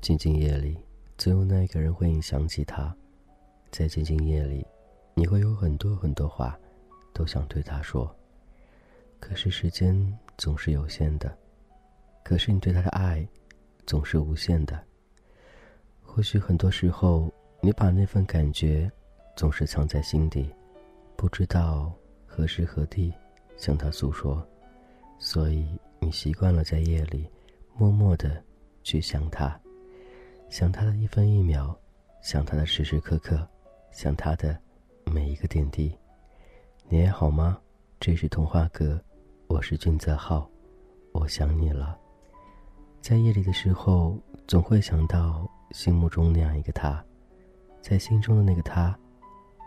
静静夜里，总有那一个人会想起他。在静静夜里，你会有很多很多话，都想对他说。可是时间总是有限的，可是你对他的爱，总是无限的。或许很多时候，你把那份感觉，总是藏在心底，不知道何时何地向他诉说，所以你习惯了在夜里，默默的去想他。想他的一分一秒，想他的时时刻刻，想他的每一个点滴。你还好吗？这是童话哥，我是俊泽浩，我想你了。在夜里的时候，总会想到心目中那样一个他，在心中的那个他，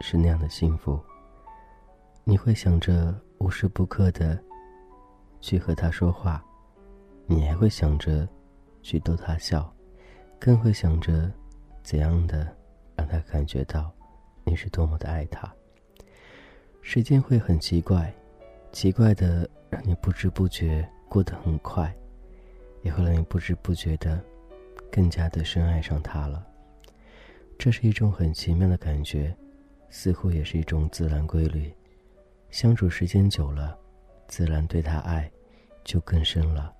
是那样的幸福。你会想着无时不刻的去和他说话，你还会想着去逗他笑。更会想着，怎样的让他感觉到，你是多么的爱他。时间会很奇怪，奇怪的让你不知不觉过得很快，也会让你不知不觉的，更加的深爱上他了。这是一种很奇妙的感觉，似乎也是一种自然规律。相处时间久了，自然对他爱就更深了。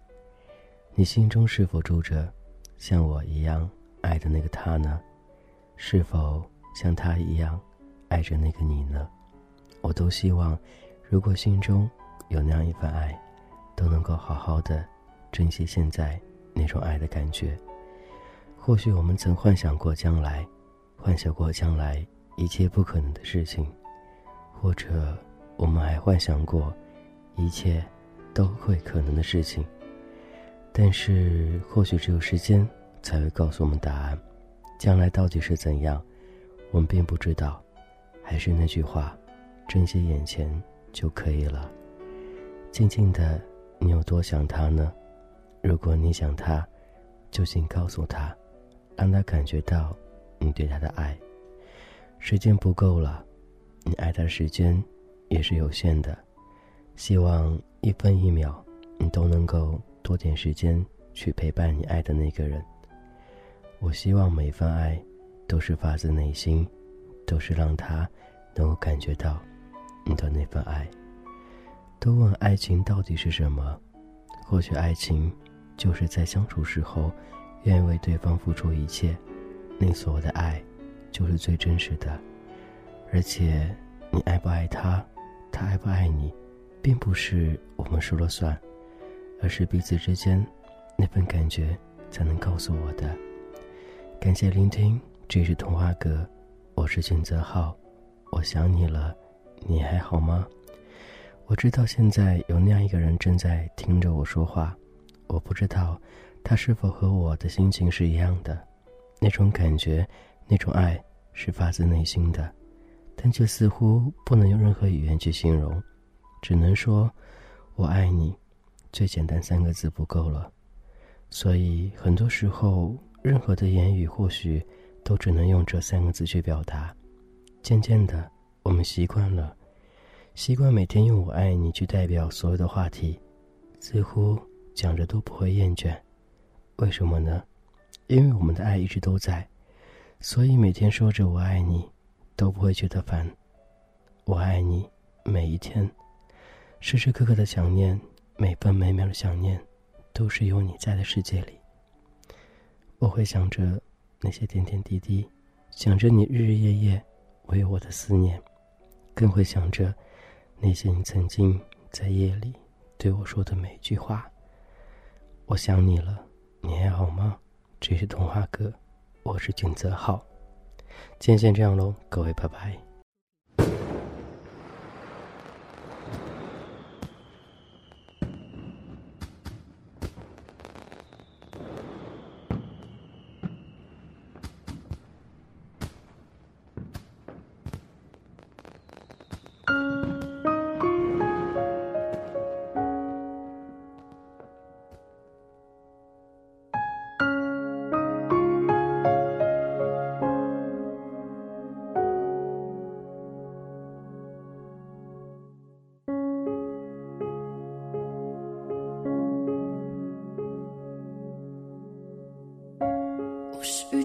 你心中是否住着？像我一样爱的那个他呢？是否像他一样爱着那个你呢？我都希望，如果心中有那样一份爱，都能够好好的珍惜现在那种爱的感觉。或许我们曾幻想过将来，幻想过将来一切不可能的事情，或者我们还幻想过一切都会可能的事情。但是，或许只有时间才会告诉我们答案。将来到底是怎样，我们并不知道。还是那句话，珍惜眼前就可以了。静静的，你有多想他呢？如果你想他，就请告诉他，让他感觉到你对他的爱。时间不够了，你爱他的时间也是有限的。希望一分一秒，你都能够。多点时间去陪伴你爱的那个人。我希望每份爱都是发自内心，都是让他能够感觉到你的那份爱。都问爱情到底是什么？或许爱情就是在相处时候愿意为对方付出一切，你所有的爱就是最真实的。而且你爱不爱他，他爱不爱你，并不是我们说了算。而是彼此之间那份感觉才能告诉我的。感谢聆听，这是童话阁，我是俊泽浩，我想你了，你还好吗？我知道现在有那样一个人正在听着我说话，我不知道他是否和我的心情是一样的，那种感觉，那种爱是发自内心的，但却似乎不能用任何语言去形容，只能说，我爱你。最简单三个字不够了，所以很多时候，任何的言语或许都只能用这三个字去表达。渐渐的，我们习惯了，习惯每天用“我爱你”去代表所有的话题，似乎讲着都不会厌倦。为什么呢？因为我们的爱一直都在，所以每天说着“我爱你”，都不会觉得烦。我爱你，每一天，时时刻刻的想念。每分每秒的想念，都是有你在的世界里。我会想着那些点点滴滴，想着你日日夜夜为我的思念，更会想着那些你曾经在夜里对我说的每一句话。我想你了，你还好吗？这是童话哥，我是君泽浩。今天先这样喽，各位拜拜。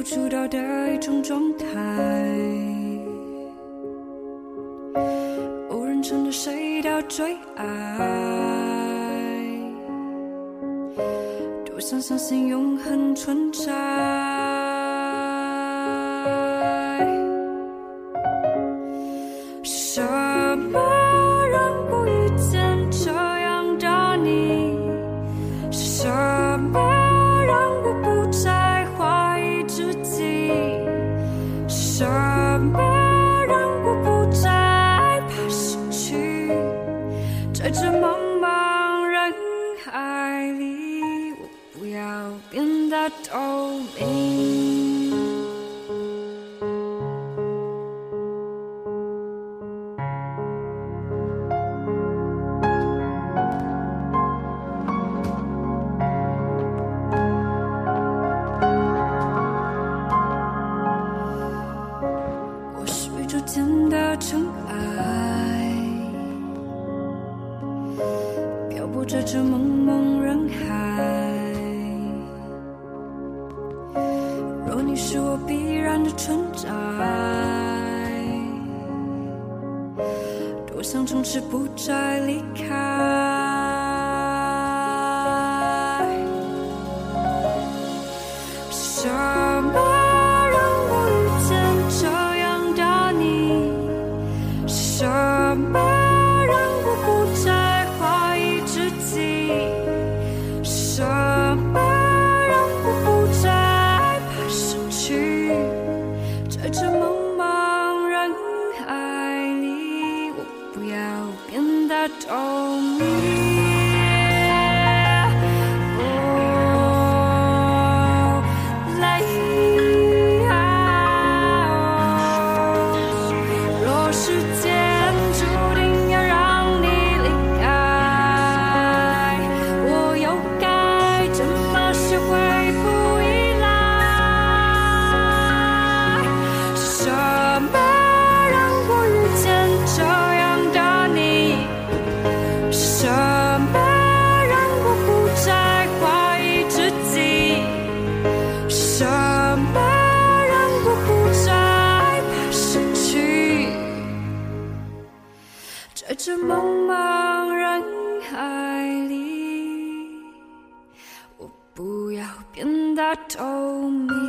不足道的一种状态，无人撑着谁的最爱，多想相信永恒存在。在你是我必然的存在，多想从此不再离开。这 told oh, me.